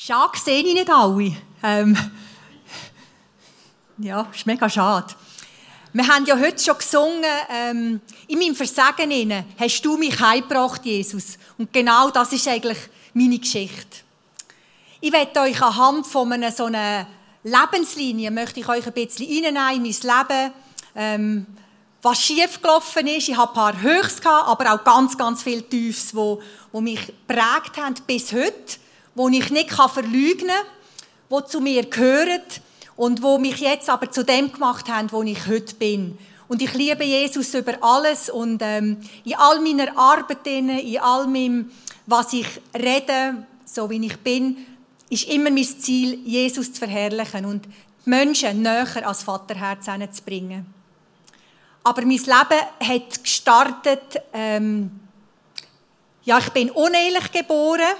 Schade sehe ich nicht alle. Ähm, ja, ist mega schade. Wir haben ja heute schon gesungen, ähm, in meinem Versagen inne hast du mich heimgebracht, Jesus. Und genau das ist eigentlich meine Geschichte. Ich werde euch anhand von einer so einer Lebenslinie, möchte ich euch ein bisschen reinnehmen in mein Leben, ähm, was schief gelaufen ist. Ich hatte ein paar Höchst, aber auch ganz, ganz viele Tiefs, die, die mich prägt haben bis heute, die ich nicht verleugnen kann, die zu mir gehören und wo mich jetzt aber zu dem gemacht haben, wo ich heute bin. Und ich liebe Jesus über alles und ähm, in all meiner Arbeit, in all meinem, was ich rede, so wie ich bin, ist immer mein Ziel, Jesus zu verherrlichen und die Menschen näher als Vaterherz zu bringen. Aber mein Leben hat gestartet, ähm, ja, ich bin unehelich geboren.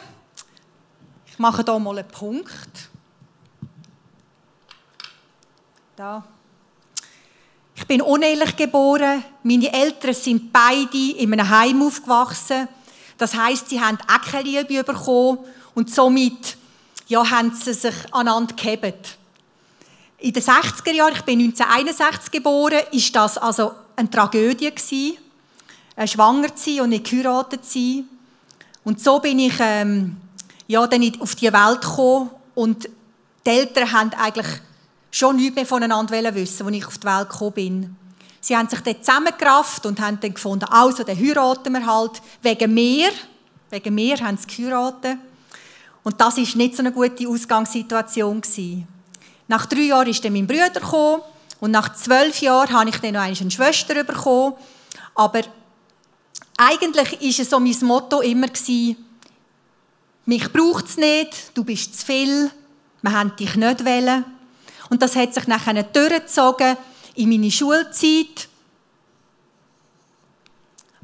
Ich mache hier mal einen Punkt. Da. Ich bin unehelich geboren. Meine Eltern sind beide in einem Heim aufgewachsen. Das heißt, sie haben auch keine Liebe bekommen und somit ja, haben sie sich aneinander gehabt. In den 60er Jahren, ich bin 1961 geboren, ist das also eine Tragödie gewesen, äh, schwanger zu sein und nicht geheiratet zu sein. Und so bin ich ähm, ja, dann auf die Welt gekommen und die Eltern haben eigentlich schon nichts mehr voneinander wissen, als ich auf die Welt gekommen bin. Sie haben sich dann zusammengerafft und haben dann gefunden, also, dann heiraten wir halt. Wegen mir, wegen mir haben sie geheiratet. Und das war nicht so eine gute Ausgangssituation. Nach drei Jahren ist dann mein Bruder gekommen und nach zwölf Jahren habe ich dann noch eine Schwester bekommen. Aber eigentlich war so mein Motto immer, mich braucht es nicht, du bist zu viel, wir haben dich nicht wollen. Und das hat sich nachher durchgezogen in meine Schulzeit.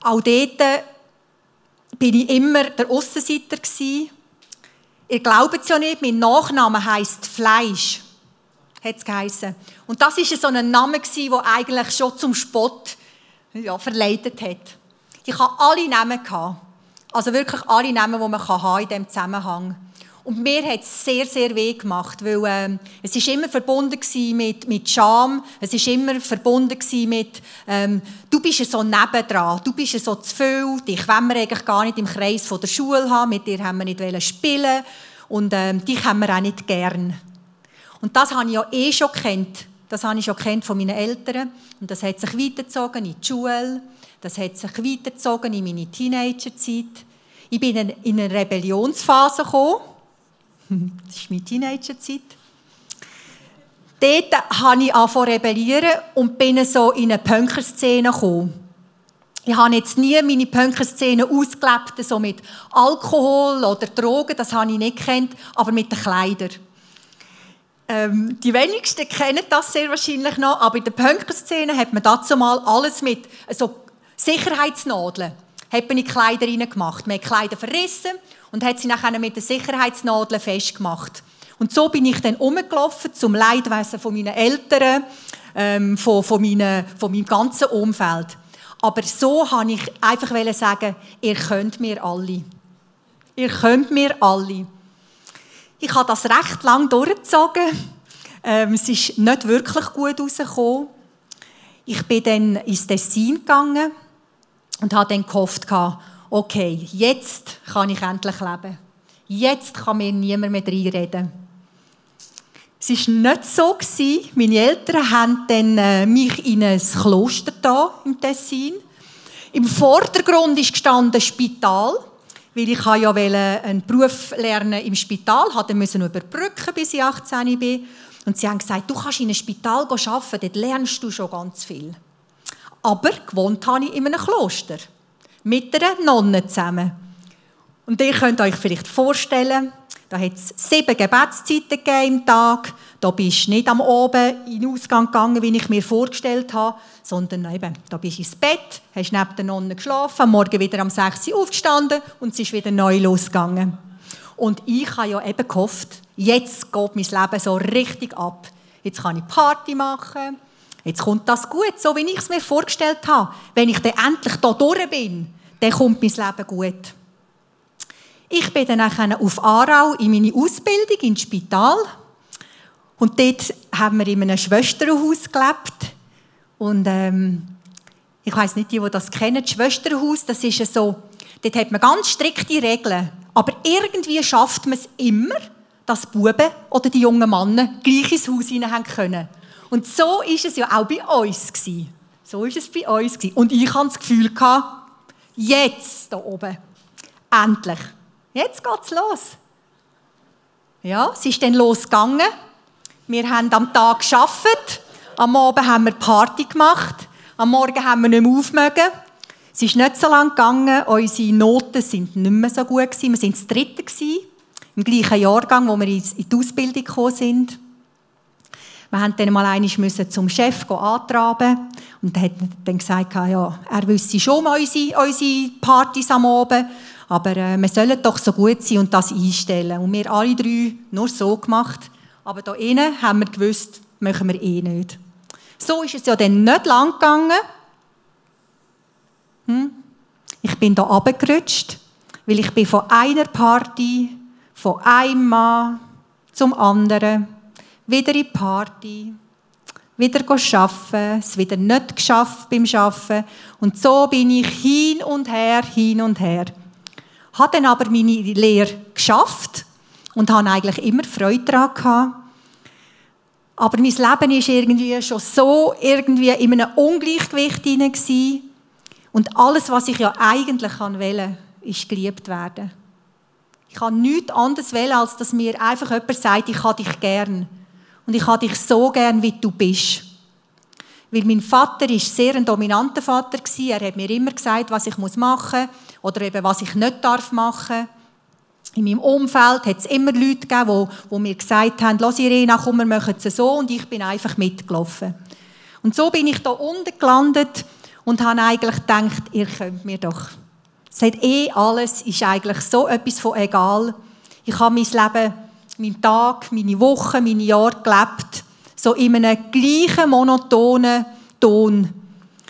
Auch dort bin ich immer der Aussenseiter. Ihr glaubt es ja nicht, mein Nachname heisst Fleisch. Hat es geheissen. Und das war so ein Name, der eigentlich schon zum Spott ja, verleitet hat. Ich hatte alle Namen. Also wirklich alle Namen, die man in diesem Zusammenhang. Haben und mir hat es sehr, sehr weh gemacht, weil äh, es ist immer verbunden mit, mit Scham, es ist immer verbunden mit, ähm, du bist so nebendran, du bist so zu viel, dich wollen wir eigentlich gar nicht im Kreis von der Schule haben, mit dir haben wir nicht spielen. Und ähm, dich haben wir auch nicht gern. Und das habe ich ja eh schon kennt. Das habe ich schon kennt von meinen Eltern. Und das hat sich weitergezogen in die Schule, das hat sich weitergezogen in meine Teenagerzeit. Ich bin in eine Rebellionsphase gekommen das ist meine Teenagerzeit. Dort habe ich angefangen rebellieren und bin so in eine Punkerszene gekommen. Ich habe jetzt nie meine Punkerszene ausgelebt, so mit Alkohol oder Drogen, das habe ich nicht kennt, aber mit den Kleidern. Ähm, die wenigsten kennen das sehr wahrscheinlich noch, aber in der Punkerszene hat man dazu mal alles mit so Sicherheitsnadeln hat man in Kleider gemacht. Man hat Kleider verrissen und hat sie nachher mit den Sicherheitsnadeln festgemacht. Und so bin ich dann umgelaufen zum Leidwesen von meinen Eltern, ähm, von, von, meine, von meinem ganzen Umfeld. Aber so habe ich einfach sagen, ihr könnt mir alle. Ihr könnt mir alle. Ich habe das recht lang durchgezogen. Ähm, es ist nicht wirklich gut herausgekommen. Ich bin dann ins Tessin gegangen und habe dann gehofft, okay, jetzt kann ich endlich leben. Jetzt kann mir niemand mehr reinreden. Es war nicht so. Meine Eltern haben dann äh, mich in ein Kloster da im Tessin. Im Vordergrund ist gestanden Spital, weil ich ja einen Beruf lernen im Spital, hatte müssen überbrücken, bis ich 18 bin. Und sie haben gesagt, du kannst in einem Spital arbeiten, dort lernst du schon ganz viel. Aber gewohnt habe ich in einem Kloster mit einer Nonne zusammen. Und ihr könnt euch vielleicht vorstellen, da hat es sieben Gebetszeiten im Tag. Da bist du nicht am Oben in den Ausgang gegangen, wie ich mir vorgestellt habe, sondern eben, da bist du ins Bett, hast neben der Nonne geschlafen, am Morgen wieder um 6 Uhr aufgestanden und es ist wieder neu losgegangen. Und ich habe ja eben gehofft, jetzt geht mein Leben so richtig ab. Jetzt kann ich Party machen, Jetzt kommt das gut, so wie ich es mir vorgestellt habe. Wenn ich dann endlich da durch bin, dann kommt mein Leben gut. Ich bin dann auf Aarau in meine Ausbildung ins Spital. Und dort haben wir in einem Schwesterhaus gelebt. Und ähm, ich weiß nicht, die, die das kennen, das Schwesterhaus, das ist so, dort hat man ganz strikte Regeln. Aber irgendwie schafft man es immer, dass Buben oder die jungen Männer gleich ins Haus hinein können. Und so ist es ja auch bei uns gewesen. So ist es bei uns gewesen. Und ich hatte das Gefühl jetzt da oben, endlich, jetzt geht's los. Ja, es ist dann losgegangen. Wir haben am Tag geschafft, am Abend haben wir Party gemacht, am Morgen haben wir nicht mehr aufmögen. Es ist nicht so lange gegangen, unsere Noten sind nicht mehr so gut gewesen. Wir sind das Dritte gewesen, im gleichen Jahrgang, wo wir in die Ausbildung gekommen sind. Wir mussten dann mal einmal zum Chef antraben und er hat dann gesagt, ja, er wüsste schon mal unsere, unsere Partys am Abend, aber äh, wir sollen doch so gut sein und das einstellen. Und wir alle drei nur so gemacht, aber da innen haben wir gewusst, machen wir eh nicht. So ist es ja dann nicht lang gegangen. Hm? Ich bin da abgerutscht, weil ich bin von einer Party, von einem Mann zum anderen, wieder in die Party, wieder arbeiten, es wieder nicht geschafft beim Arbeiten. Und so bin ich hin und her, hin und her. Habe dann aber meine Lehre geschafft und habe eigentlich immer Freude daran gehabt. Aber mein Leben ist irgendwie schon so irgendwie in einem Ungleichgewicht hinein und alles, was ich ja eigentlich wählen ist geliebt werden. Ich kann nichts anderes wählen, als dass mir einfach jemand sagt, ich habe dich gern. Und ich habe dich so gern, wie du bist. Weil mein Vater ist sehr ein dominanter Vater war. Er hat mir immer gesagt, was ich machen muss oder eben was ich nicht darf machen. In meinem Umfeld hat es immer Leute gegeben, die, die mir gesagt haben, «Lass Irena, komm, wir machen es so.» Und ich bin einfach mitgelaufen. Und so bin ich da unten gelandet und habe eigentlich gedacht, ihr könnt mir doch. Es hat eh alles, ist eigentlich so etwas von egal. Ich habe mein Leben, meinen Tag, meine Wochen, meine Jahre gelebt, so in einem gleichen monotonen Ton.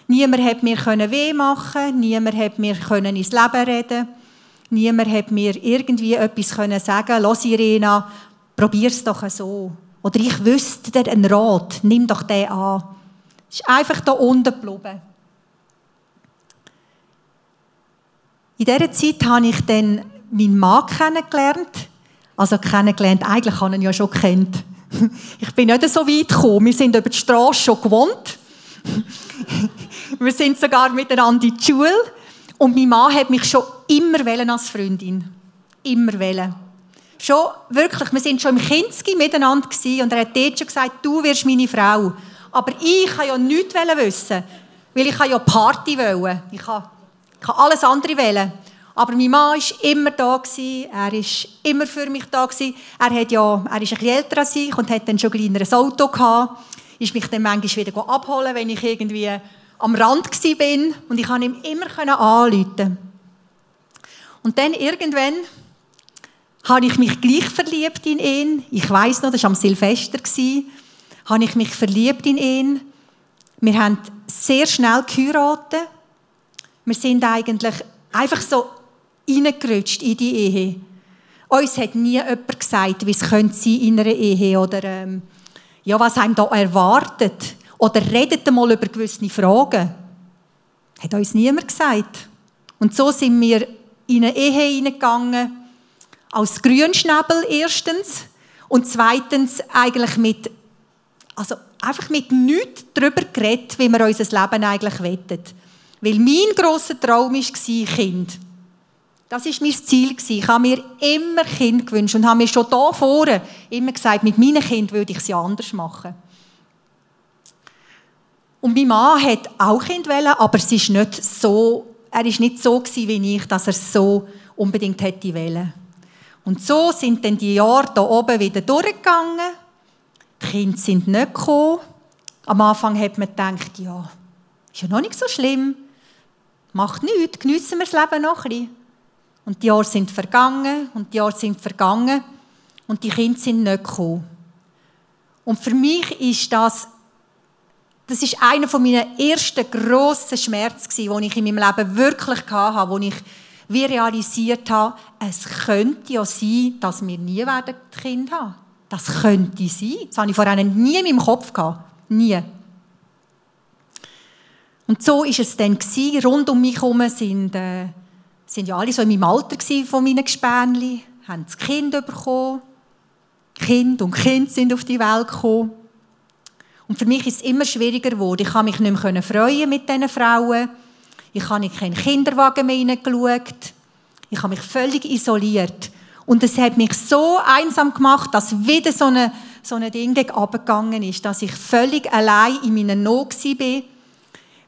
Niemand hat mir weh machen, niemand hat mir ins Leben reden, niemand hat mir irgendwie etwas sagen. Los Irena, probier's doch so. Oder ich wüsste dir einen Rat, nimm doch den an. Es ist einfach da unten geblieben. In dieser Zeit habe ich dann meinen Mann kennengelernt. Also kennengelernt, eigentlich habe ich ihn ja schon kennt. Ich bin nicht so weit gekommen. Wir sind über die Straße schon gewohnt. Wir sind sogar miteinander in die Schule. Und mein Mann hat mich schon immer als Freundin. Immer wählen. Schon wirklich, wir sind schon im Kinski miteinander gewesen, und er hat dort schon gesagt, du wirst meine Frau. Aber ich kann ja nichts wissen, weil ich ja Party wollen. Ich kann ich kann alles andere wählen. Aber mein Mann war immer da. Er war immer für mich da. Er, hat ja, er ist ein älter als ich und hat dann schon ein kleineres Auto gehabt. Ist mich dann manchmal wieder abholen, wenn ich irgendwie am Rand war. Und ich konnte ihm immer anrufen. Und dann irgendwann habe ich mich gleich verliebt in ihn. Ich weiß noch, das war am Silvester. Habe ich mich verliebt in ihn. Wir haben sehr schnell geheiratet. Wir sind eigentlich einfach so reingerutscht in die Ehe. Uns hat nie jemand gesagt, wie es sein in einer Ehe oder ähm, ja, was einem da erwartet. Oder redet mal über gewisse Fragen. Hat uns niemand gesagt. Und so sind wir in eine Ehe hineingegangen, als Grünschnabel erstens und zweitens eigentlich mit, also einfach mit nichts darüber geredet, wie wir unser Leben eigentlich wettet. Weil mein grosser Traum war Kind. Das war mein Ziel. Ich habe mir immer Kind gewünscht und habe mir schon hier vorne immer gesagt, mit meinen Kindern würde ich es anders machen. Und mein Mann hat auch Kind wollen, aber es ist nicht so, er ist nicht so wie ich, dass er es so unbedingt hätte wollen. Und so sind dann die Jahre hier oben wieder durchgegangen. Die Kinder sind nicht gekommen. Am Anfang hat man gedacht, ja, ist ja noch nicht so schlimm macht nichts, geniessen wir das Leben noch ein bisschen. Und die Jahre sind vergangen und die Jahre sind vergangen und die Kinder sind nicht gekommen. Und für mich ist das, das ist einer von meinen ersten grossen Schmerzen, den ich in meinem Leben wirklich hatte, wo ich wie realisiert habe, es könnte ja sein, dass wir nie werden Kind haben. Das könnte sein. Das habe ich vorher nie in meinem Kopf gehabt. Nie. Und so ist es dann gewesen. Rund um mich herum sind, äh, sind ja alle so in meinem Alter von meinen Gespänli, haben das Kind bekommen. Kind und Kind sind auf die Welt gekommen. Und für mich ist es immer schwieriger geworden. Ich kann mich nicht mehr freuen mit diesen Frauen. Ich habe in keinen Kinderwagen mehr hineingeschaut. Ich habe mich völlig isoliert. Und es hat mich so einsam gemacht, dass wieder so eine, so ein Ding abgegangen ist, dass ich völlig allein in meiner Not war.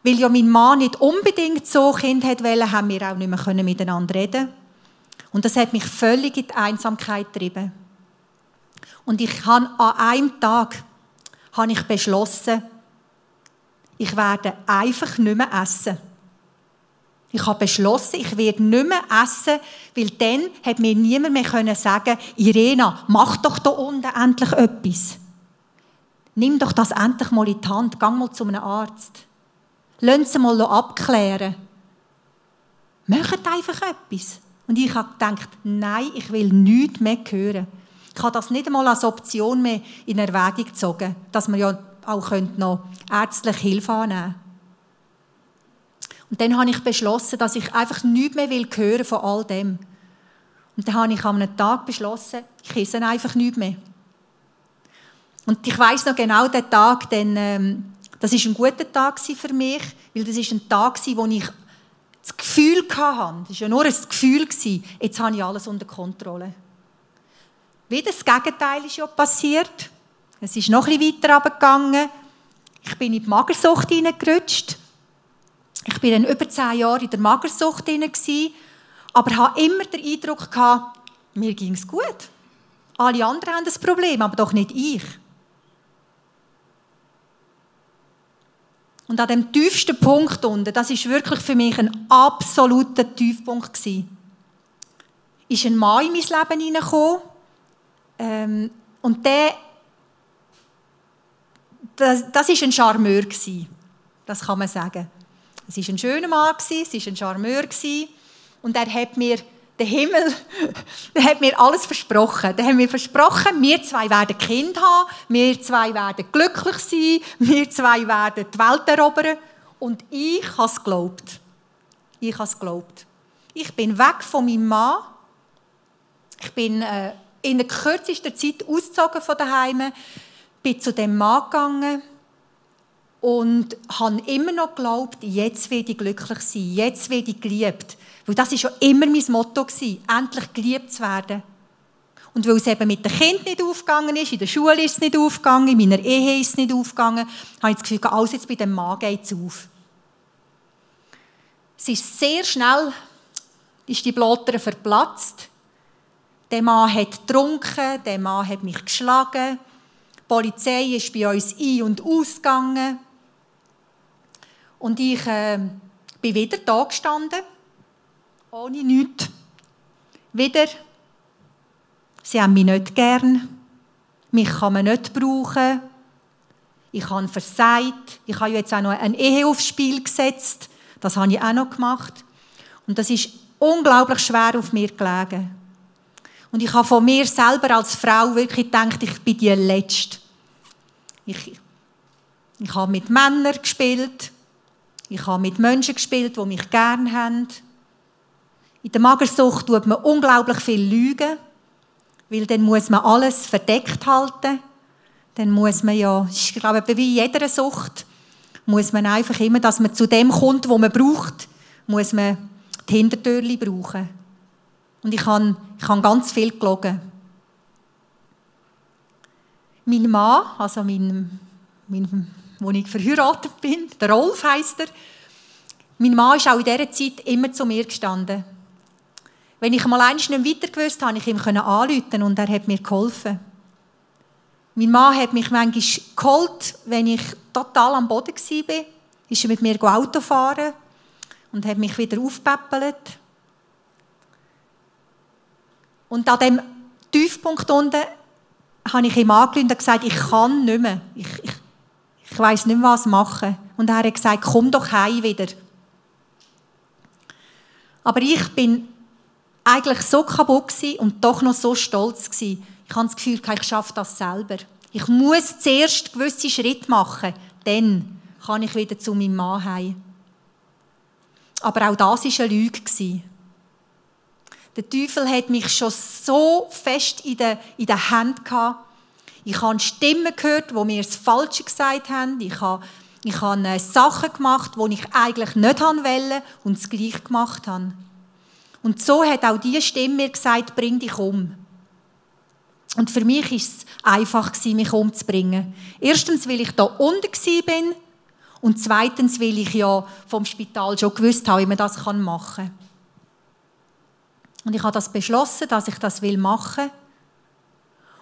Weil ja mein Mann nicht unbedingt so Kind wollte, haben wir auch nicht mehr miteinander reden Und das hat mich völlig in die Einsamkeit getrieben. Und ich habe an einem Tag habe ich beschlossen, ich werde einfach nicht mehr essen. Ich habe beschlossen, ich werde nicht mehr essen, weil dann hat mir niemand mehr können sagen Irena, mach doch da unten endlich etwas. Nimm doch das endlich mal in die Hand, geh mal zu einem Arzt. Lass sie mal abklären. Macht einfach etwas. Und ich habe gedacht, nein, ich will nichts mehr hören. Ich habe das nicht einmal als Option mehr in Erwägung gezogen, dass man ja auch noch ärztliche Hilfe annehmen könnte. Und dann habe ich beschlossen, dass ich einfach nichts mehr will hören von all dem. Und dann habe ich an einem Tag beschlossen, ich esse einfach nichts mehr. Und ich weiß noch genau den Tag, denn ähm, das ist ein guter Tag für mich, weil das ist ein Tag, wo ich das Gefühl hatte, das war ja nur ein Gefühl, jetzt habe ich alles unter Kontrolle. Wieder das Gegenteil ist ja passiert. Es ist noch bisschen weiter runtergegangen. Ich bin in die Magersucht hineingerutscht. Ich war dann über zehn Jahre in der Magersucht drin, aber hatte immer den Eindruck, mir ging es gut. Alle anderen haben das Problem, aber doch nicht ich. Und an dem tiefsten Punkt unten, das ist wirklich für mich ein absoluter Tiefpunkt gewesen, ist ein Mann in mein Leben hineingekommen. Ähm, und der, das, das ist ein Charmeur gewesen. Das kann man sagen. Es war ein schöner Mann, es war ein Charmeur und er hat mir der Himmel, der hat mir alles versprochen. Der hat mir versprochen, wir zwei werden Kind haben, wir zwei werden glücklich sein, wir zwei werden die Welt erobern. Und ich habe es geglaubt. Ich habe es geglaubt. Ich bin weg von meinem Mann. Ich bin äh, in der kürzesten Zeit ausgezogen von daheim, bin zu dem Mann gegangen und habe immer noch geglaubt, jetzt werde ich glücklich sein, jetzt werde ich geliebt. Weil das war schon immer mein Motto, endlich geliebt zu werden. Und weil es eben mit dem Kind nicht aufgegangen ist, in der Schule ist es nicht aufgegangen, in meiner Ehe ist es nicht aufgegangen, habe ich das Gefühl, alles jetzt bei dem Mann geht es auf. Es ist sehr schnell, ist die Blotter verplatzt. Der Mann hat getrunken, der Mann hat mich geschlagen, die Polizei ist bei uns ein- und ausgegangen. Und ich äh, bin wieder da gestanden, ohne nichts. Wieder, sie haben mich nicht gern, mich kann man nicht brauchen, ich habe versagt, ich habe jetzt auch noch eine Ehe aufs Spiel gesetzt, das habe ich auch noch gemacht. Und das ist unglaublich schwer auf mir gelegen. Und ich habe von mir selber als Frau wirklich gedacht, ich bin die Letzte. Ich, ich habe mit Männern gespielt, ich habe mit Menschen gespielt, die mich gerne haben. In der Magersucht tut man unglaublich viel lügen, weil dann muss man alles verdeckt halten. Dann muss man ja, ich glaube, wie in jeder Sucht, muss man einfach immer, dass man zu dem kommt, wo man braucht, muss man die Hintertürchen brauchen. Und ich habe, ich habe ganz viel gelogen. Mein Mann, also mein, mein wo ich verheiratet bin. Der Rolf heisst er. Mein Mann ist auch in dieser Zeit immer zu mir gestanden. Wenn ich mal eins nicht weiter gewusst habe, ich ihm anrufen und er hat mir geholfen. Mein Mann hat mich manchmal geholt, wenn ich total am Boden war. Ist er mit mir Auto fahren und hat mich wieder aufgepäppelt. Und an dem Tiefpunkt unten habe ich ihm angerufen und gesagt, ich kann nicht mehr. Ich, ich, ich weiß nicht mehr, was machen. Und er hat gesagt, komm doch heim wieder. Aber ich bin eigentlich so kaputt und doch noch so stolz gewesen. Ich habe das Gefühl, ich schaffe das selber. Ich muss zuerst gewisse Schritte machen, dann kann ich wieder zu meinem Mann heim. Aber auch das war eine Lüge. Der Teufel hat mich schon so fest in den, in den Händen gehabt. Ich habe Stimmen gehört, wo mir das Falsche gesagt haben. Ich habe, ich habe äh, Sachen gemacht, die ich eigentlich nicht wollte und es gleich gemacht habe. Und so hat auch diese Stimme mir gesagt, bring dich um. Und für mich war es einfach, mich umzubringen. Erstens, weil ich da unten bin und zweitens, weil ich ja vom Spital schon gewusst habe, wie man das machen kann. Und ich habe das beschlossen, dass ich das machen will.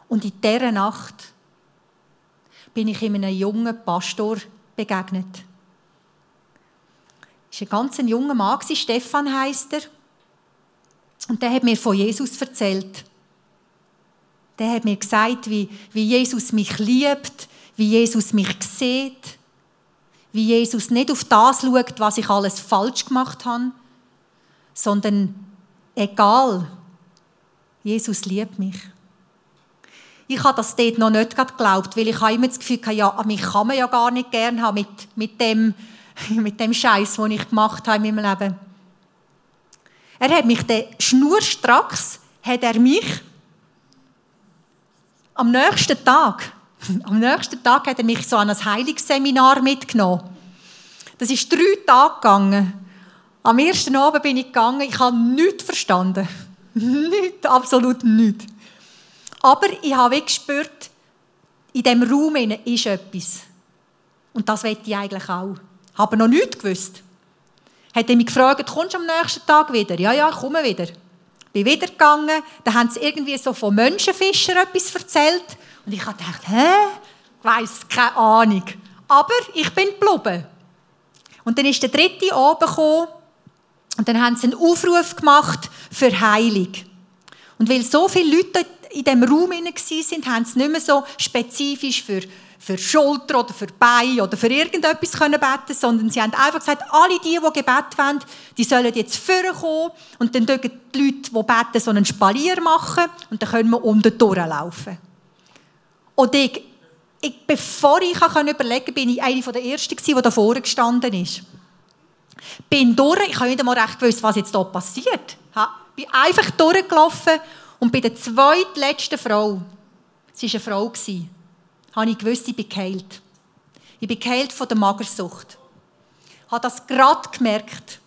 Und in dieser Nacht bin ich einem jungen Pastor begegnet. Es war ein ganz junger Mann, Stefan heisst er. Und der hat mir von Jesus erzählt. Der hat mir gesagt, wie, wie Jesus mich liebt, wie Jesus mich sieht, wie Jesus nicht auf das schaut, was ich alles falsch gemacht habe, sondern egal, Jesus liebt mich. Ich habe das dort noch nicht geglaubt, weil ich immer das Gefühl hatte, ja, mich kann man ja gar nicht gern haben mit, mit dem, mit dem Scheiß, den ich gemacht habe in meinem Leben. Er hat mich dann schnurstracks, hat er mich am nächsten Tag, am nächsten Tag hat er mich so an ein Heilungsseminar mitgenommen. Das ist drei Tage gegangen. Am ersten Abend bin ich gegangen, ich habe nichts verstanden. nichts, absolut nichts. Aber ich habe gespürt, in diesem Raum ist etwas. Und das wollte ich eigentlich auch. Ich habe noch nichts gewusst. Hat er mich gefragt, kommst du am nächsten Tag wieder? Ja, ja, ich komme wieder bin wieder gegangen, da haben sie irgendwie so von Menschenfischer etwas erzählt und ich gedacht, hä? Ich weiss, keine Ahnung. Aber ich bin geblieben. Und dann ist der dritte oben gekommen und dann haben sie einen Aufruf gemacht für Heilung. Und weil so viele Leute in diesem Raum waren, haben sie nicht mehr so spezifisch für für Schulter oder für Bein oder für irgendetwas können beten, sondern sie haben einfach gesagt, alle die, die Gebet wollen, die sollen jetzt vorkommen und dann dürfen die Leute, die beten, so einen Spalier machen und dann können wir den durchlaufen. Und ich, ich, bevor ich überlegen konnte, bin ich eine der Ersten die da vorne gestanden ist. Bin durch, ich habe nicht einmal recht gewusst, was jetzt hier passiert. Ich bin einfach durchgelaufen und bei der zweitletzten Frau, sie war eine Frau, habe ich gewusst, ich bin geheilt. Ich bin geheilt von der Magersucht. Ich habe das gerade gemerkt.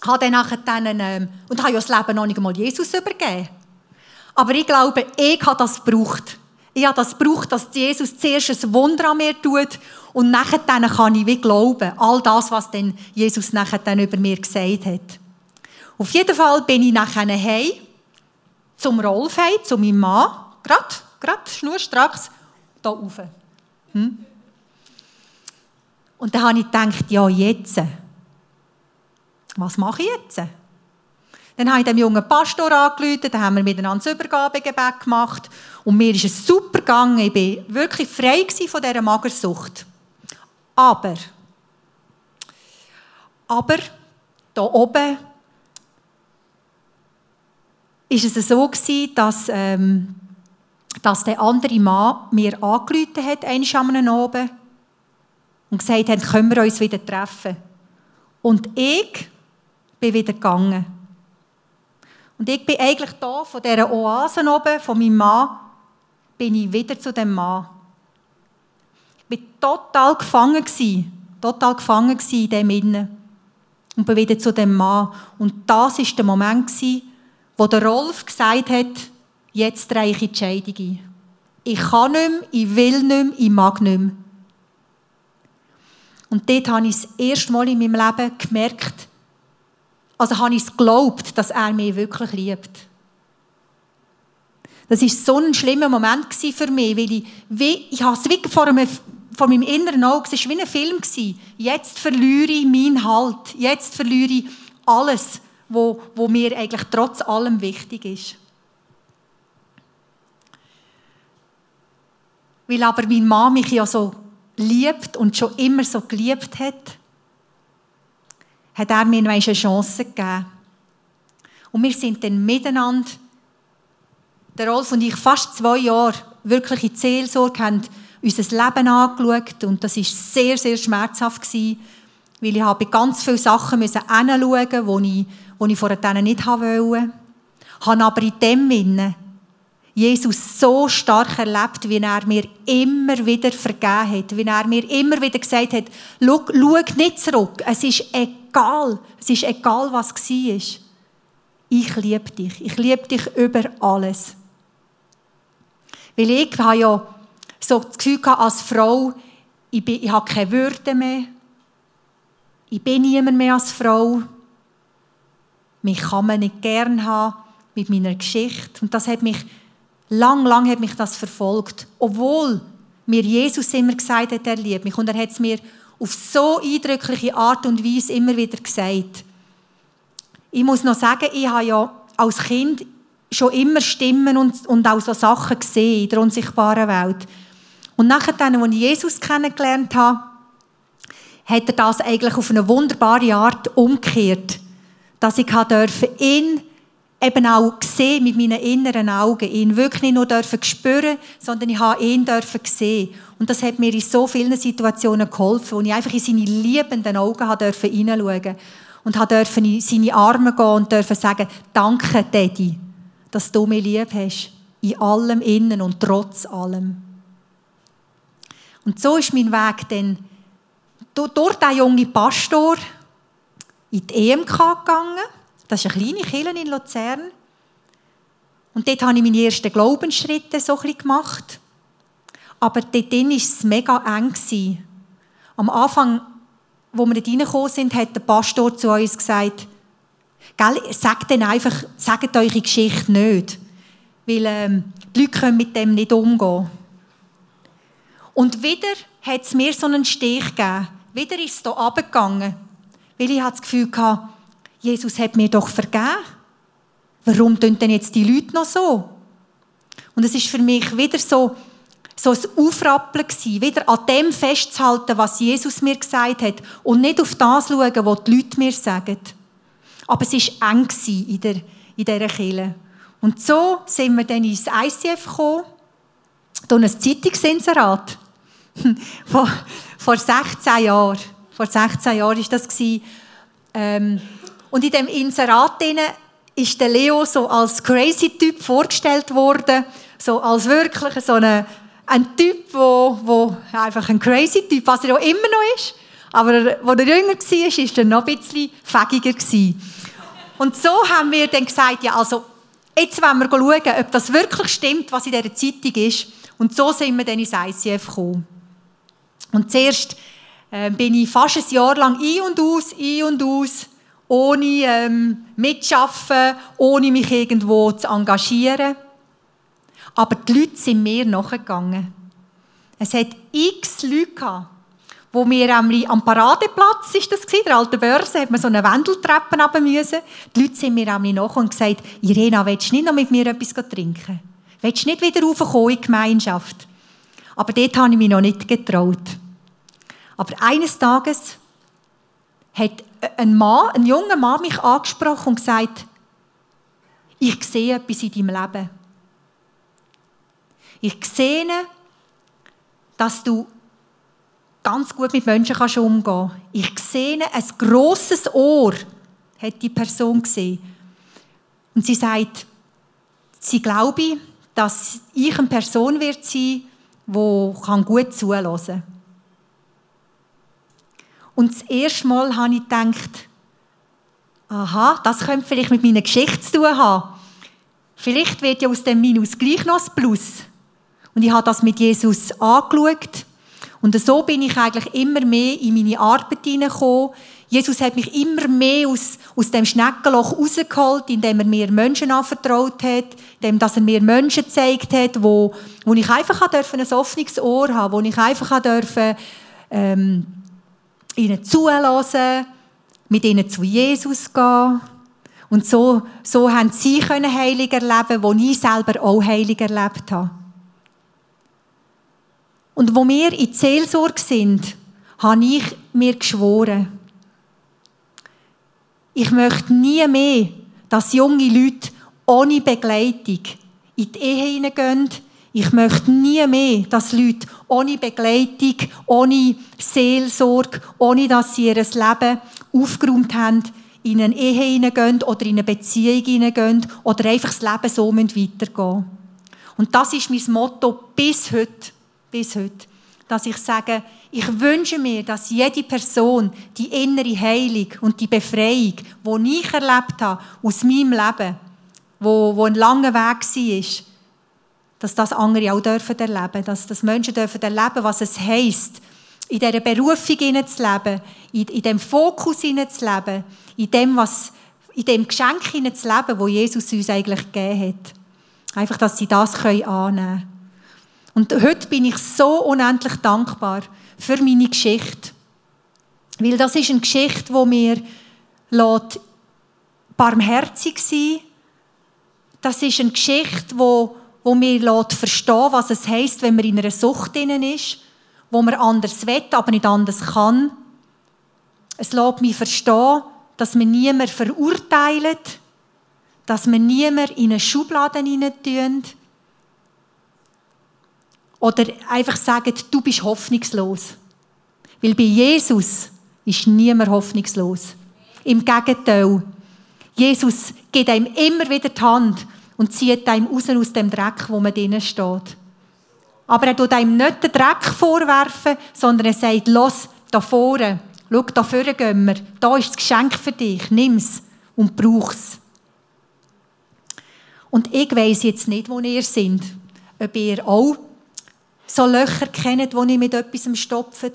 Ich habe dann nachher dann, ähm, und habe ja das Leben noch nicht einmal Jesus übergeben. Aber ich glaube, ich habe das gebraucht. Ich habe das gebraucht, dass Jesus zuerst ein Wunder an mir tut und nachher kann ich wie glauben. All das, was dann Jesus nachher dann über mir gesagt hat. Auf jeden Fall bin ich nachher heim, zum Rolf heim, zu meinem Mann, gerade, gerade schnurstracks, da rauf. Hm? Und dann habe ich gedacht, ja, jetzt. Was mache ich jetzt? Dann habe ich dem jungen Pastor angerufen, dann haben wir miteinander das Übergabegebet gemacht und mir ist es super gegangen. Ich war wirklich frei von dieser Magersucht. Aber, aber, da oben ist es so dass ähm, dass der andere Mann mir angerufen hat, einmal am Abend, und gesagt hat, können wir uns wieder treffen. Und ich bin wieder gegangen. Und ich bin eigentlich da von dieser Oase oben, von meinem Mann, bin ich wieder zu dem Mann. Ich war total gefangen, total gefangen in dem Innen. Und bin wieder zu dem Mann. Und das war der Moment, wo der Rolf gesagt hat, jetzt reiche ich die Scheidung ein. Ich kann nicht mehr, ich will nicht mehr, ich mag nicht mehr. Und dort habe ich das erste Mal in meinem Leben gemerkt, also habe ich es geglaubt, dass er mich wirklich liebt. Das war so ein schlimmer Moment für mich, weil ich, wie, ich habe es wie vor, einem, vor meinem inneren Auge, es war wie ein Film. Jetzt verliere ich meinen Halt. Jetzt verliere ich alles, was mir eigentlich trotz allem wichtig ist. Weil aber mein Mann mich ja so liebt und schon immer so geliebt hat, hat er mir eine Chance gegeben. Und wir sind dann miteinander, der Rolf und ich, fast zwei Jahre wirklich in Seelsorge, haben unser Leben angeschaut und das war sehr, sehr schmerzhaft gewesen, weil ich habe ganz viele Sachen hinschauen musste, die ich, die ich vorher nicht wollte. Ich habe aber in dem Sinne Jesus so stark erlebt, wie er mir immer wieder vergeben hat, wie er mir immer wieder gesagt hat, schau, schau nicht zurück, es ist egal, es ist egal, was war. Ich liebe dich, ich liebe dich über alles. Weil ich habe ja so das Gefühl gehabt, als Frau, ich, bin, ich habe keine Würde mehr, ich bin niemand mehr als Frau, mich kann man nicht gern haben mit meiner Geschichte. Und das hat mich Lang, lang hat mich das verfolgt. Obwohl mir Jesus immer gesagt hat, er liebt mich. Und er hat es mir auf so eindrückliche Art und Weise immer wieder gesagt. Ich muss noch sagen, ich habe ja als Kind schon immer Stimmen und, und auch so Sachen gesehen in der unsichtbaren Welt. Und nachher, als ich Jesus kennengelernt habe, hat er das eigentlich auf eine wunderbare Art umgekehrt. Dass ich ihn eben auch gesehen mit meinen inneren Augen, ihn wirklich nicht nur dürfen spüren, sondern ich habe ihn dürfen sehen. Und das hat mir in so vielen Situationen geholfen, wo ich einfach in seine liebenden Augen habe dürfen hineinschauen und habe dürfen in seine Arme gehen und dürfen sagen, danke, Daddy, dass du mich lieb hast. In allem innen und trotz allem. Und so ist mein Weg dann durch diesen jungen Pastor in die EMK gegangen das ist eine kleine Kirche in Luzern. Und dort habe ich meine ersten Glaubensschritte so gemacht. Aber dort war es mega eng. Am Anfang, wo wir reingekommen sind, hat der Pastor zu uns gesagt, Gell, sagt dann einfach, sagt eure Geschichte nicht. Weil ähm, die Leute können mit dem nicht umgehen. Und wieder hat es mir so einen Stich gegeben. Wieder ist es hier runtergegangen. Weil ich das Gefühl hatte, Jesus hat mir doch vergeben. Warum tun denn jetzt die Leute noch so? Und es ist für mich wieder so, so ein Aufrappeln gewesen, wieder an dem festzuhalten, was Jesus mir gesagt hat und nicht auf das schauen, was die Leute mir sagen. Aber es war eng in, der, in dieser Kirche. Und so sind wir dann ins ICF gekommen, durch ein Zeitungsinserat. vor, vor 16 Jahren. Vor 16 Jahren war das. Ähm, und in dem Inserat ist der Leo so als crazy Typ vorgestellt worden, so als wirklich so eine, ein Typ, wo, wo einfach ein crazy Typ, was er auch immer noch ist. Aber als er jünger war, war er noch ein bisschen fägiger. Und so haben wir dann gesagt, ja, also, jetzt wollen wir schauen, ob das wirklich stimmt, was in dieser Zeitung ist. Und so sind wir dann ins ICF gekommen. Und zuerst äh, bin ich fast ein Jahr lang ein und aus, ein und aus, ohne ähm, mitschaffen, ohne mich irgendwo zu engagieren. Aber die Leute sind mir nachgegangen. Es hat x Leute gehabt, wo wir am Paradeplatz, ist das gewesen, der alten Börse, hat man so eine Wendeltreppe runter müssen. Die Leute sind mir nach und gesagt, Irena, willst du nicht noch mit mir etwas trinken? Willst du nicht wieder raufkommen in die Gemeinschaft? Aber dort habe ich mich noch nicht getraut. Aber eines Tages hat ein Mann, ein junger Mann mich angesprochen und gesagt, ich sehe etwas in deinem Leben. Ich sehe, dass du ganz gut mit Menschen kannst umgehen Ich sehe ein grosses Ohr, hat die Person gesehen. Und sie sagt, sie glaube, dass ich eine Person wird sein, die gut zuhören kann. Und das erste Mal habe ich gedacht, aha, das könnte vielleicht mit meiner Geschichte zu tun haben. Vielleicht wird ja aus dem Minus gleich noch ein Plus. Und ich habe das mit Jesus angeschaut. Und so bin ich eigentlich immer mehr in meine Arbeit hineingekommen. Jesus hat mich immer mehr aus, aus dem Schneckenloch rausgeholt, indem er mir Menschen anvertraut hat, indem dass er mir Menschen gezeigt hat, wo, wo ich einfach ein offenes Ohr haben wo ich einfach durfte, ähm, ihnen zulassen, mit ihnen zu Jesus gehen. Und so, so haben sie können heilig erleben, wo ich selber auch heilig erlebt habe. Und wo wir in Seelsorge sind, habe ich mir geschworen, Ich möchte nie mehr, dass junge Leute ohne Begleitung in die Ehe hineingehen. Ich möchte nie mehr, dass Leute ohne Begleitung, ohne Seelsorge, ohne dass sie ihr Leben aufgeräumt haben, in eine Ehe hineingehen oder in eine Beziehung hineingehen oder einfach das Leben so weitergehen Und das ist mein Motto bis heute. Bis heute. Dass ich sage, ich wünsche mir, dass jede Person die innere Heilung und die Befreiung, die ich erlebt habe aus meinem Leben, wo, wo ein langer Weg war, dass das andere auch dürfen erleben, dass das Menschen dürfen erleben, was es heisst, in dieser Berufung zu leben, in, in dem Fokus zu leben, in dem, was, in dem Geschenk zu leben, wo Jesus uns eigentlich gegeben hat. Einfach, dass sie das annehmen können. Und heute bin ich so unendlich dankbar für meine Geschichte. Weil das ist eine Geschichte, die mir lässt barmherzig sein Das ist eine Geschichte, die, die mir verstehen was es heisst, wenn man in einer Sucht ist wo man anders will, aber nicht anders kann. Es lässt mich verstehen, dass man niemand verurteilt, dass man niemand in eine Schublade hineintun oder einfach sagen, du bist hoffnungslos. Weil bei Jesus ist niemand hoffnungslos. Im Gegenteil. Jesus gibt einem immer wieder die Hand und zieht einem raus aus dem Dreck, wo man drinnen steht. Aber er tut einem nicht den Dreck vorwerfen, sondern er sagt, los, da vorne, schau, da vorne gehen wir, da ist das Geschenk für dich, nimm es und brauch es. Und ich weiss jetzt nicht, wo ihr seid. Ob ihr auch so Löcher kennt, die ihr mit etwas stopft.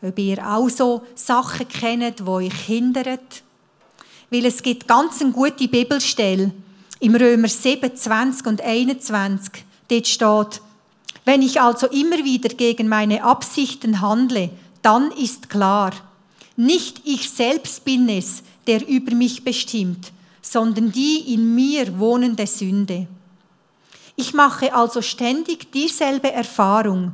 Ob ihr auch so Sachen kennt, die euch hindern. Weil es gibt ganz eine gute Bibelstelle im Römer 7, 20 und 21. Dort steht, wenn ich also immer wieder gegen meine Absichten handle, dann ist klar, nicht ich selbst bin es, der über mich bestimmt, sondern die in mir wohnende Sünde. Ich mache also ständig dieselbe Erfahrung.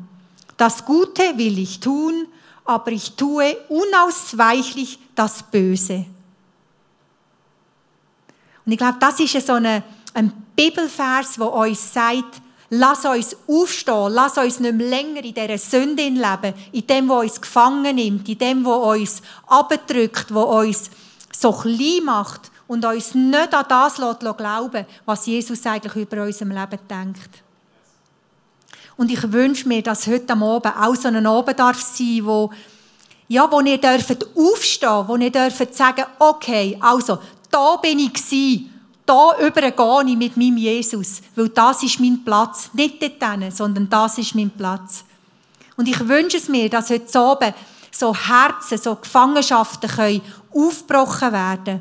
Das Gute will ich tun, aber ich tue unausweichlich das Böse. Und ich glaube, das ist so ein Bibelvers, wo uns sagt, Lass uns aufstehen, lass uns nicht mehr länger in dieser Sünde leben, in dem, was uns gefangen nimmt, in dem, was uns abdrückt, was uns so klein macht und uns nicht an das glauben was Jesus eigentlich über unserem Leben denkt. Und ich wünsche mir, dass heute am Abend auch so ein Abend darf sein, wo, ja, wo ihr dürft aufstehen, wo ihr dürft sagen, okay, also, da bin ich gewesen, da übergehe ich mit meinem Jesus, weil das ist mein Platz. Nicht dort, sondern das ist mein Platz. Und ich wünsche es mir, dass heute oben so Herzen, so Gefangenschaften können aufgebrochen werden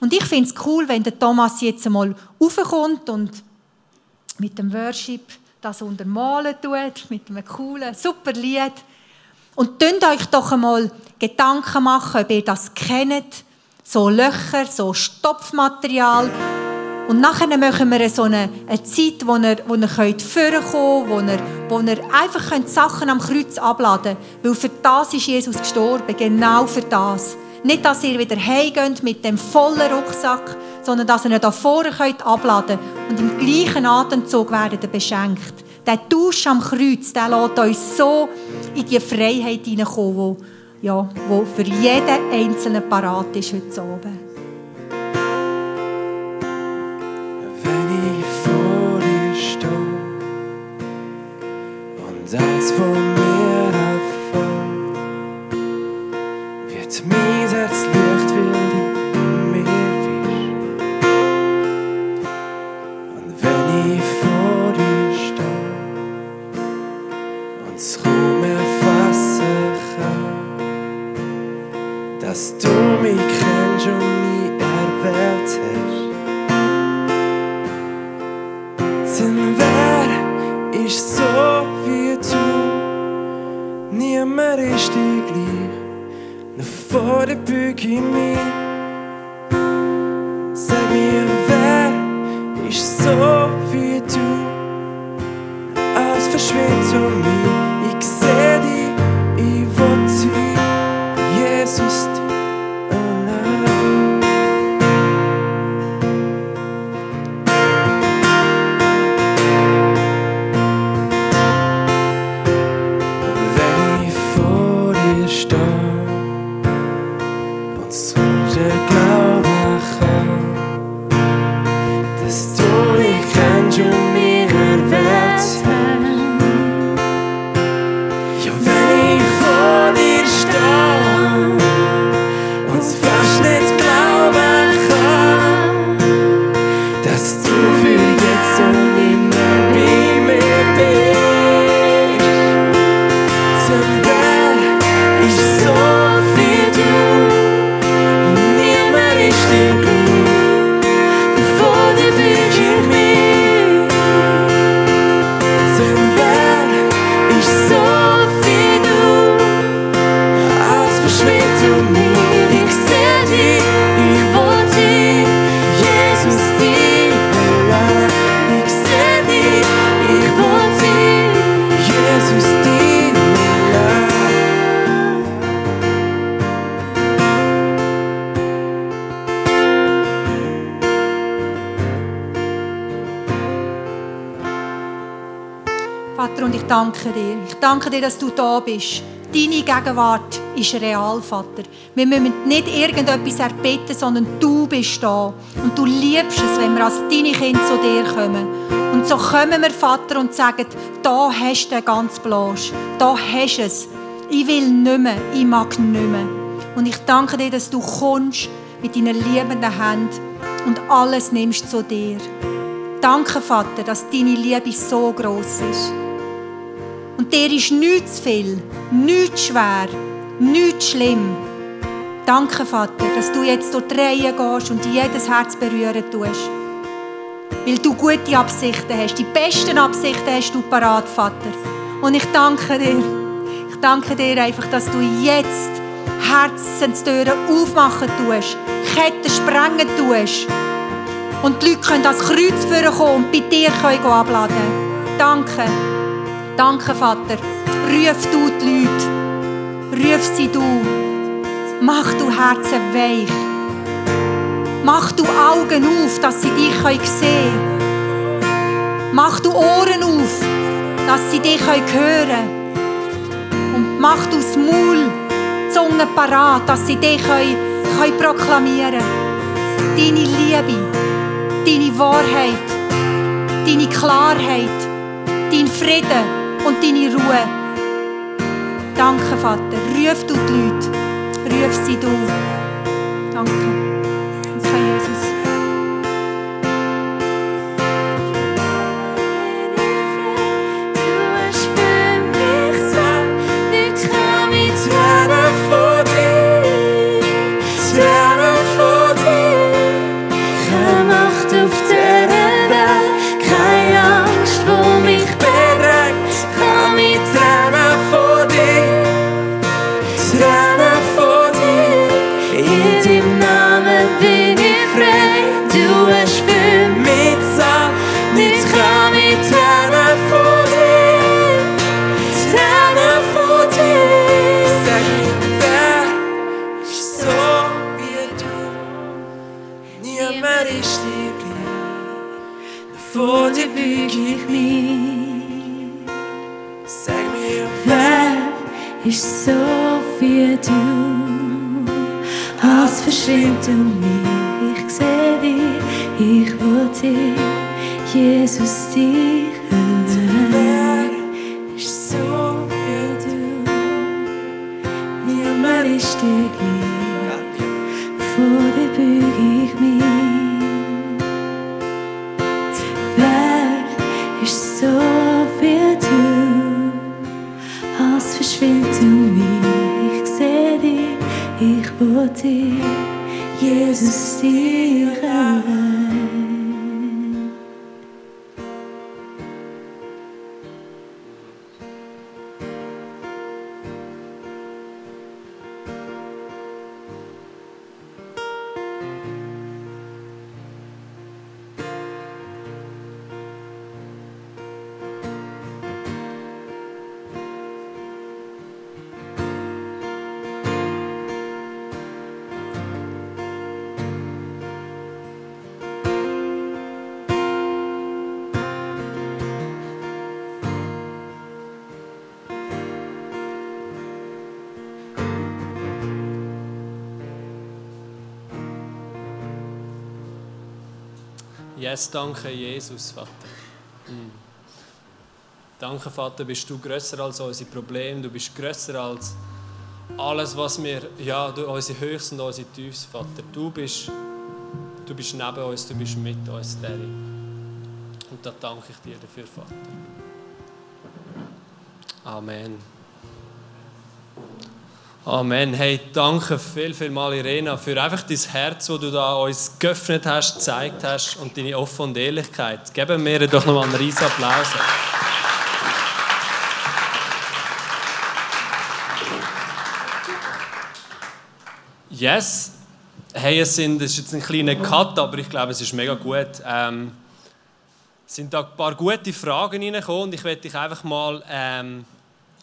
Und ich finde es cool, wenn der Thomas jetzt einmal raufkommt und mit dem Worship das untermalen tut, mit einem coolen, super Lied. Und tünt euch doch einmal Gedanken machen, ob ihr das kennt, so Löcher, so Stopfmaterial. Und nachher machen wir so eine, eine Zeit, wo ihr, wo ihr könnt vorkommen wo ihr, wo ihr einfach könnt Sachen am Kreuz abladen könnt. Weil für das ist Jesus gestorben, genau für das. Nicht, dass ihr wieder heimgeht mit dem vollen Rucksack, sondern dass ihr ihn da vorne könnt abladen und im gleichen Atemzug werden beschenkt. Der Tausch am Kreuz, der lässt uns so in die Freiheit hineinkommen, ja, wo für jeden Einzelnen parat ist heute Abend. mer i stigli Në fare pykimi ich danke dir. Ich danke dir, dass du da bist. Deine Gegenwart ist real, Vater. Wir müssen nicht irgendetwas erbitten, sondern du bist da. Und du liebst es, wenn wir als deine Kinder zu dir kommen. Und so kommen wir, Vater, und sagen, da hast du den ganzen Blanche. Da hast du es. Ich will nicht mehr, ich mag nicht mehr. Und ich danke dir, dass du kommst mit deinen liebenden Händen und alles nimmst zu dir. Danke, Vater, dass deine Liebe so groß ist. Und dir ist nichts zu viel, nichts schwer, nichts schlimm. Danke, Vater, dass du jetzt durch die Reihe gehst und jedes Herz berühren tust. Weil du gute Absichten hast. Die besten Absichten hast du parat, Vater. Und ich danke dir. Ich danke dir einfach, dass du jetzt Herzenstüren aufmachen tust, Ketten sprengen tust. Und die Leute können ans Kreuz kommen und bei dir können abladen Danke. Danke, Vater. Ruf du die Leute. Ruf sie du. Mach du Herzen weich. Mach du Augen auf, dass sie dich sehen können. Mach du Ohren auf, dass sie dich hören können. Und mach du das Maul, die Zunge parat, dass sie dich können, können proklamieren können. Deine Liebe, deine Wahrheit, deine Klarheit, dein Frieden und deine Ruhe. Danke, Vater. Ruf du die Leute. Ruf sie du. Danke. Du. Alles verschwindet um mich, ich sehe dich, ich will dich, Jesus, dich ich will dich, Yes, danke Jesus, Vater. Mm. Danke, Vater, bist du größer als unsere Probleme, du bist größer als alles, was wir, ja, du, unsere Höchst und unsere Tiefs, Vater. Du bist, du bist neben uns, du bist mit uns, Daddy. Und da danke ich dir dafür, Vater. Amen. Amen. Hey, danke viel, viel mal, Irena, für einfach dein Herz, das du da uns geöffnet hast, gezeigt hast und deine Offene und Ehrlichkeit. Geben wir doch noch mal einen riesen Applaus. Yes. Hey, es sind, das ist jetzt ein kleiner Cut, aber ich glaube, es ist mega gut. Ähm, es sind da ein paar gute Fragen reingekommen und ich werde dich einfach mal... Ähm,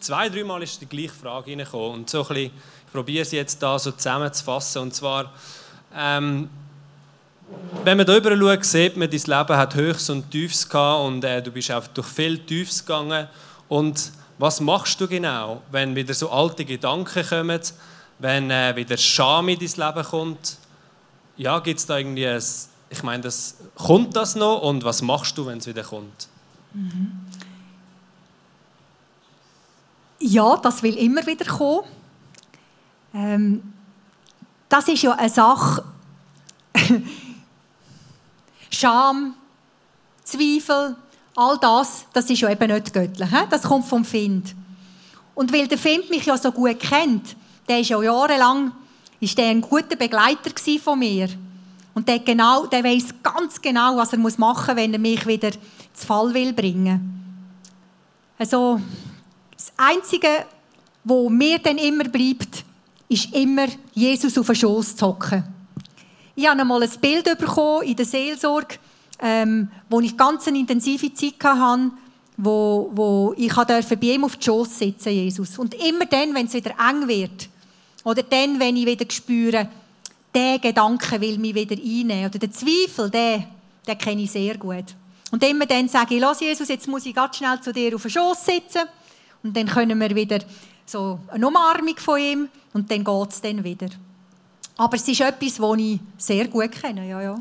zwei, dreimal ist die gleiche Frage reingekommen. Und so ein bisschen, ich probiere sie jetzt da so zusammenzufassen. Und zwar, ähm, wenn man da drüber schaut, sieht man, dein Leben hat Höchst und Tiefs gehabt und äh, du bist auch durch viel Tiefs gegangen. Und was machst du genau, wenn wieder so alte Gedanken kommen, wenn äh, wieder Scham in dein Leben kommt? Ja, gibt es da irgendwie ein, ich meine, das, kommt das noch und was machst du, wenn es wieder kommt? Ja, das will immer wieder kommen. Ähm, das ist ja eine Sache. Scham, Zweifel, all das, das ist ja eben nicht göttlich. Das kommt vom Find. Und weil der Find mich ja so gut kennt, der ist ja jahrelang ist der ein guter Begleiter von mir. Und der, genau, der weiß ganz genau, was er machen muss, wenn er mich wieder zu Fall will bringen. Also, das Einzige, wo mir dann immer bleibt, ist immer Jesus auf den Schoß zu hocken. Ich habe einmal ein Bild bekommen in der Seelsorge, ähm, wo ich ganz eine intensive Zeit hatte, wo, wo ich durfte bei ihm auf den Schoß sitzen, Jesus. Und immer dann, wenn es wieder eng wird, oder dann, wenn ich wieder spüre, der Gedanke will mich wieder einnehmen, oder der Zweifel, den, den kenne ich sehr gut. Und immer dann sage ich, lass Jesus, jetzt muss ich ganz schnell zu dir auf den Schoß sitzen, und dann können wir wieder so eine Umarmung von ihm, und dann geht es dann wieder. Aber es ist etwas, das ich sehr gut kenne, ja, ja.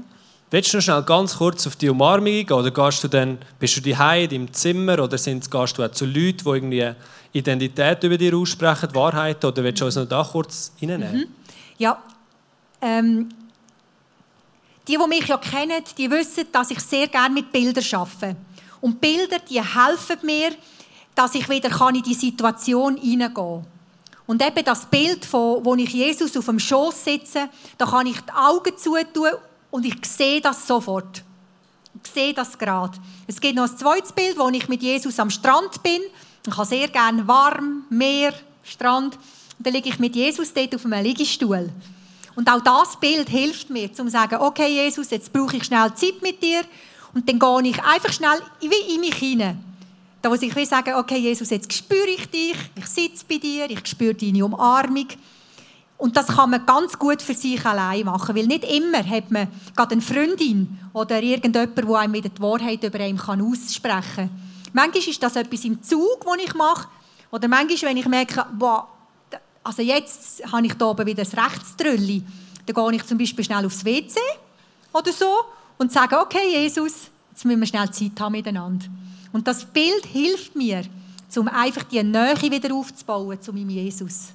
Willst du noch schnell ganz kurz auf die Umarmung eingehen? Oder gehst du dann, bist du daheim deinem Zimmer oder sind, gehst du auch zu Leuten, die irgendwie Identität über dich aussprechen, Wahrheit? Oder willst du uns noch da kurz reinnehmen? Mhm. Ja, ähm, die, die mich ja kennen, die wissen, dass ich sehr gerne mit Bildern arbeite. Und Bilder, die helfen mir, dass ich wieder in die Situation hineingehen kann. Und eben das Bild, von, wo ich Jesus auf dem Schoß sitze, da kann ich die Augen zutun und ich sehe das sofort. Ich sehe das gerade. Es gibt noch ein zweites Bild, wo ich mit Jesus am Strand bin. Ich habe sehr gerne warm, Meer, Strand. Und dann liege ich mit Jesus dort auf einem Liegestuhl. Und auch das Bild hilft mir, um zu sagen, okay Jesus, jetzt brauche ich schnell Zeit mit dir. Und dann gehe ich einfach schnell wie in mich hinein. Da muss ich sagen, okay Jesus, jetzt spüre ich dich, ich sitze bei dir, ich spüre deine Umarmung. Und das kann man ganz gut für sich allein machen, weil nicht immer hat man gerade eine Freundin oder irgendjemand, der einem die Wahrheit über einen kann aussprechen kann. Manchmal ist das etwas im Zug, das ich mache, oder manchmal, wenn ich merke, boah, also jetzt habe ich da oben wieder das Rechtströlli, dann gehe ich zum Beispiel schnell aufs WC oder so und sage, okay Jesus, jetzt müssen wir schnell Zeit haben miteinander. Und das Bild hilft mir, um einfach die Nähe wieder aufzubauen zu meinem Jesus.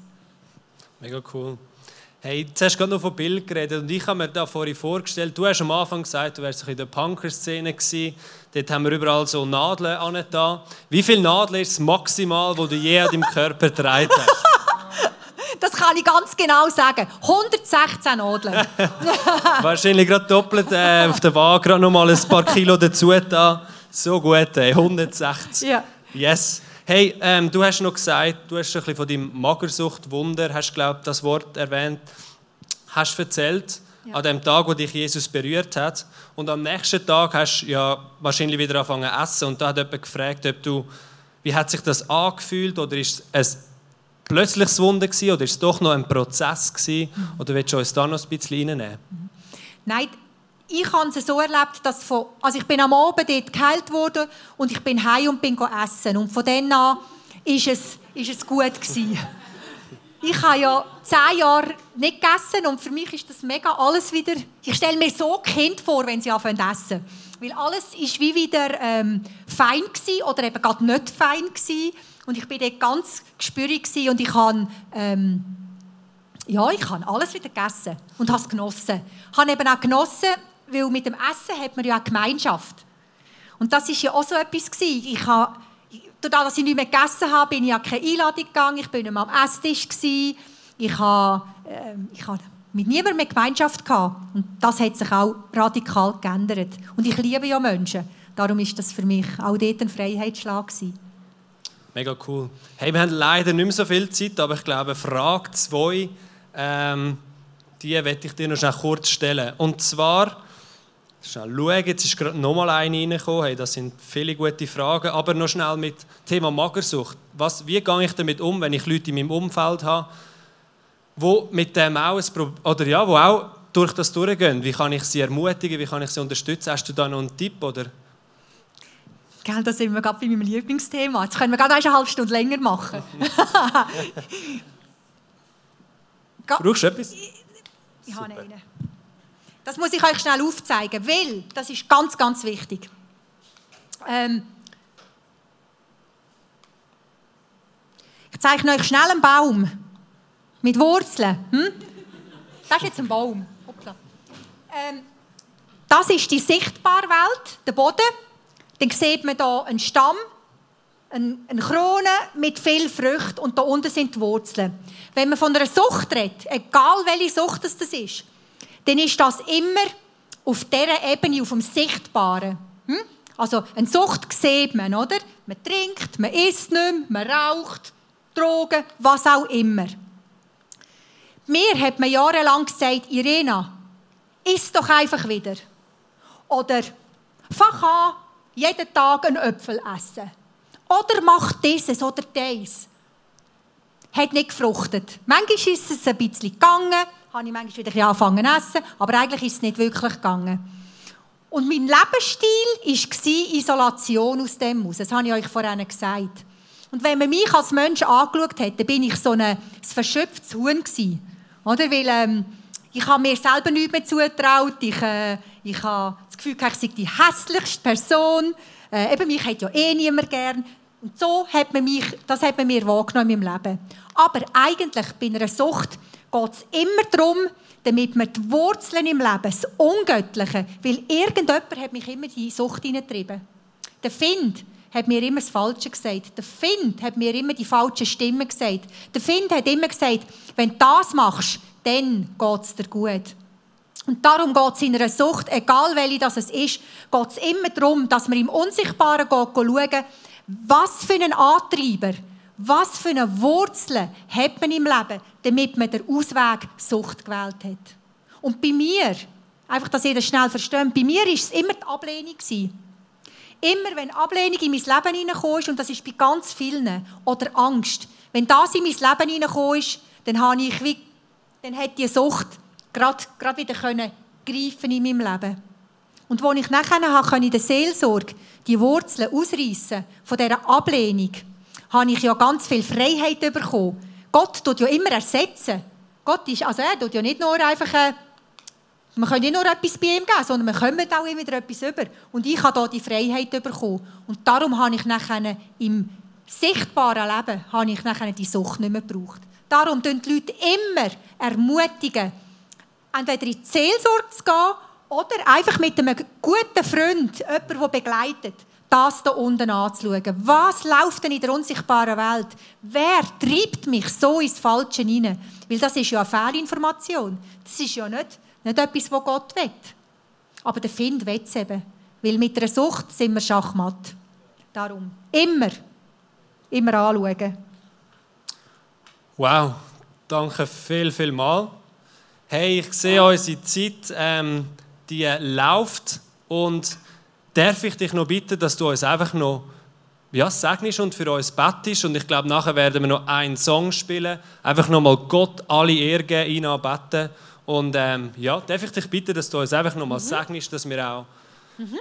Mega cool. Hey, jetzt hast du gerade noch von Bild geredet und ich habe mir da vorhin vorgestellt, du hast am Anfang gesagt, du wärst in der Punker-Szene gewesen. Dort haben wir überall so Nadeln an da. Wie viele Nadeln ist das maximal, wo du je an deinem Körper getragen hast? Das kann ich ganz genau sagen. 116 Nadeln. Wahrscheinlich gerade doppelt äh, auf der Waage, gerade noch mal ein paar Kilo dazu da. So gut, ey. 160. Ja. Yes. Hey, ähm, du hast noch gesagt, du hast ein bisschen von deinem Magersucht-Wunder, hast glaube das Wort erwähnt, hast erzählt, Ja. an dem Tag, wo dich Jesus berührt hat. Und am nächsten Tag hast du ja wahrscheinlich wieder angefangen zu essen. Und da hat jemand gefragt, ob du, wie hat sich das angefühlt oder ist es ein plötzliches Wunder gewesen, oder ist es doch noch ein Prozess gewesen? Oder willst du uns da noch ein bisschen reinnehmen? Nein, ich habe es so erlebt, dass von, also ich bin am Abend dort geheilt wurde und ich bin heim und bin essen und von dann an ist es, ist es gut gewesen. Ich habe ja zehn Jahre nicht gegessen und für mich ist das mega alles wieder. Ich stelle mir so Kind vor, wenn sie anfangen zu essen, weil alles ist wie wieder ähm, fein gewesen oder eben gerade nicht fein gewesen. und ich bin dort ganz gespürig und ich habe ähm, ja, ich habe alles wieder gegessen und habe es genossen. Ich habe eben auch genossen, weil mit dem Essen hat man ja auch Gemeinschaft. Und das ist ja auch so etwas gewesen. Ich habe, dadurch, dass ich nicht mehr gegessen habe, bin ich an keine Einladung gegangen. Ich bin nicht mehr am Esstisch gewesen. Ich habe, ähm, ich habe mit niemandem mehr Gemeinschaft gehabt. Und das hat sich auch radikal geändert. Und ich liebe ja Menschen. Darum ist das für mich auch dort ein Freiheitsschlag gewesen. Mega cool. Hey, wir haben leider nicht mehr so viel Zeit, aber ich glaube, Frage 2, ähm, die werde ich dir noch kurz stellen. Und zwar, schnell schauen, jetzt ist gerade noch mal eine reingekommen. Hey, das sind viele gute Fragen, aber noch schnell mit Thema Magersucht. Was, wie gehe ich damit um, wenn ich Leute in meinem Umfeld habe, wo mit dem auch ein oder ja, wo auch durch das durchgehen? Wie kann ich sie ermutigen? Wie kann ich sie unterstützen? Hast du da noch einen Tipp oder? Gell, da sind wir gerade bei meinem Lieblingsthema. Jetzt können wir gerade eine halbe Stunde länger machen. Brauchst du etwas? Ich habe einen. Das muss ich euch schnell aufzeigen, weil das ist ganz, ganz wichtig. Ähm ich zeichne euch schnell einen Baum mit Wurzeln. Hm? Das ist jetzt ein Baum. Ähm, das ist die sichtbare Welt, der Boden. Dann sieht man hier einen Stamm, eine, Krone mit viel Früchten und da unten sind die Wurzeln. Wenn man von einer Sucht redet, egal welche Sucht das ist, dann ist das immer auf dieser Ebene, auf dem Sichtbaren. Hm? Also eine Sucht sieht man, oder? Man trinkt, man isst nicht mehr, man raucht, Drogen, was auch immer. Mir hat man jahrelang gesagt, Irena, iss doch einfach wieder. Oder fach an, jeden Tag einen Äpfel essen. Oder mach dieses oder das. Hat nicht gefruchtet. Manchmal ist es ein bisschen gegangen, habe ich manchmal wieder angefangen zu essen, aber eigentlich ist es nicht wirklich gegangen. Und mein Lebensstil war Isolation aus dem aus. Das habe ich euch vorhin gesagt. Und wenn man mich als Mensch angeschaut hat, dann bin ich so ein, ein verschöpftes Huhn gewesen. Oder? Weil ähm, ich habe mir selber nichts mehr zugetraut. Ich, äh, ich habe das Gefühl, ich sei die hässlichste Person. Äh, eben, mich hat ja eh niemand gern. Und so hat man mich, das hat man mir wahrgenommen in meinem Leben. Aber eigentlich bei einer Sucht geht es immer darum, damit man die Wurzeln im Leben, das Ungöttliche, weil irgendjemand hat mich immer in die Sucht hineingetrieben. Der Find hat mir immer das Falsche gesagt. Der Find hat mir immer die falschen Stimmen gesagt. Der Find hat immer gesagt, wenn du das machst, dann geht es dir gut. Und darum geht es in einer Sucht, egal welche das es ist, geht es immer darum, dass man im Unsichtbaren schauen, was für einen Antreiber, was für eine Wurzel hat man im Leben, damit man den Ausweg Sucht gewählt hat. Und bei mir, einfach, dass ihr das schnell versteht, bei mir war es immer die Ablehnung. Immer wenn Ablehnung in mein Leben hineingekommen und das ist bei ganz vielen, oder Angst, wenn das in mein Leben hineingekommen dann habe ich wie, dann hat die Sucht gerade, gerade wieder können greifen in meinem Leben. Und als ich nachher habe, in der Seelsorge die Wurzeln ausreißen von dieser Ablehnung, habe ich ja ganz viel Freiheit bekommen. Gott tut ja immer ersetzen. Gott ist, also er tut ja nicht nur einfach, äh, man kann nicht nur etwas bei ihm geben, sondern man kommt auch immer wieder etwas über. Und ich habe hier die Freiheit bekommen. Und darum habe ich nachher im sichtbaren Leben habe ich nachher die Sucht nicht mehr gebraucht. Darum tun die Leute immer ermutigen, entweder in die Seelsorge zu gehen oder einfach mit einem guten Freund, jemanden, der begleitet, das da unten anzuschauen. Was läuft denn in der unsichtbaren Welt? Wer treibt mich so ins Falsche hinein? Weil das ist ja eine Fehlinformation. Das ist ja nicht, nicht etwas, was Gott will. Aber der Find will es eben. Weil mit einer Sucht sind wir Schachmatt. Darum. Immer. Immer anschauen. Wow, danke viel, viel mal. Hey, ich sehe unsere Zeit, ähm, die läuft und darf ich dich noch bitten, dass du uns einfach noch ja, segnest und für uns bettest und ich glaube, nachher werden wir noch einen Song spielen, einfach nochmal Gott alle Ehre geben, ihn anbeten und ähm, ja, darf ich dich bitten, dass du uns einfach nochmal segnest, dass wir auch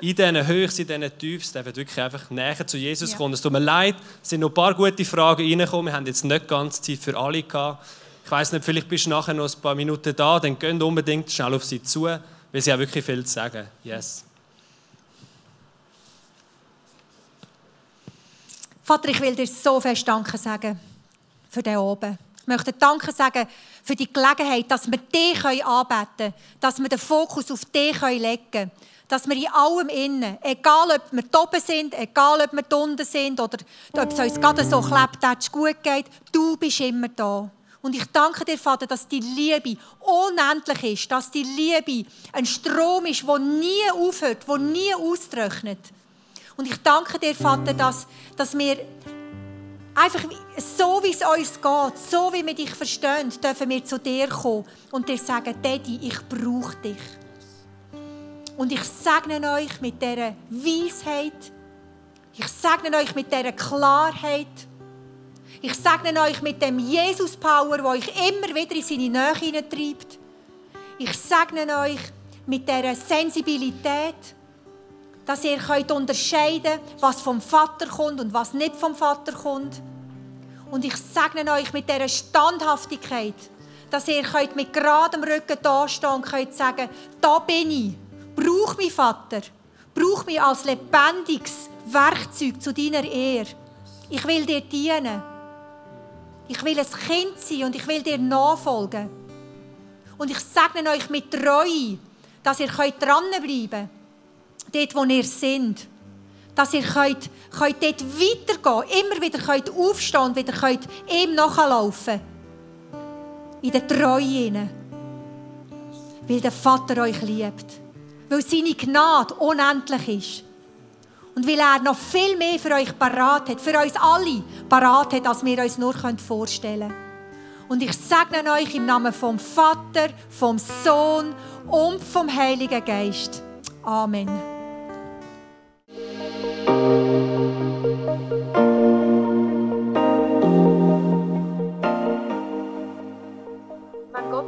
in diesen Höchsten, in diesen Tiefs, dürfen wirklich einfach näher zu Jesus Ja. kommen. Es tut mir leid, es sind noch ein paar gute Fragen reingekommen. Wir haben jetzt nicht ganz Zeit für alle gehabt. Ich weiß nicht, vielleicht bist du nachher noch ein paar Minuten da, dann geht unbedingt schnell auf sie zu, weil sie haben wirklich viel zu sagen. Yes. Vater, ich will dir so fest Danke sagen für den oben. Ich möchte Danke sagen für die Gelegenheit, dass wir dich anbeten können, dass wir den Fokus auf dich legen können, dass wir in allem innen, egal ob wir oben sind, egal ob wir unten sind oder ob es uns gerade so klebt, dass es gut geht, du bist immer da. Und ich danke dir, Vater, dass die Liebe unendlich ist, dass die Liebe ein Strom ist, der nie aufhört, der nie austrocknet. Und ich danke dir, Vater, dass, dass wir einfach so, wie es uns geht, so wie wir dich verstehen, dürfen wir zu dir kommen und dir sagen, Daddy, ich brauche dich. Und ich segne euch mit dieser Weisheit. Ich segne euch mit dieser Klarheit. Ich segne euch mit dem Jesus-Power, der euch immer wieder in seine Nähe hineintreibt. Ich segne euch mit dieser Sensibilität, dass ihr könnt unterscheiden was vom Vater kommt und was nicht vom Vater kommt. Und ich segne euch mit dieser Standhaftigkeit, dass ihr könnt mit geradem Rücken dastehen und könnt sagen, da bin ich, brauch mich Vater, brauch mich als lebendiges Werkzeug zu deiner Ehre. Ich will dir dienen. Ich will ein Kind sein und ich will dir nachfolgen. Und ich segne euch mit Treue, dass ihr dranbleiben könnt, dort wo ihr seid. Dass ihr könnt, könnt dort weitergehen, immer wieder könnt aufstehen und wieder könnt ihm nachlaufen. In der Treue. Weil der Vater euch liebt. Weil seine Gnade unendlich ist. Und weil er noch viel mehr für euch parat hat, für uns alle parat hat, als wir uns nur vorstellen können. Und ich segne euch im Namen vom Vater, vom Sohn und vom Heiligen Geist. Amen.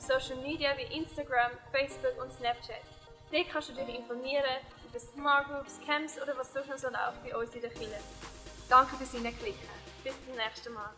Social Media wie Instagram, Facebook und Snapchat. Dort kannst du dich informieren über Smart Groups, Camps oder was sonst noch läuft bei uns in der Kirche. Danke fürs Hineinklicken. Bis zum nächsten Mal.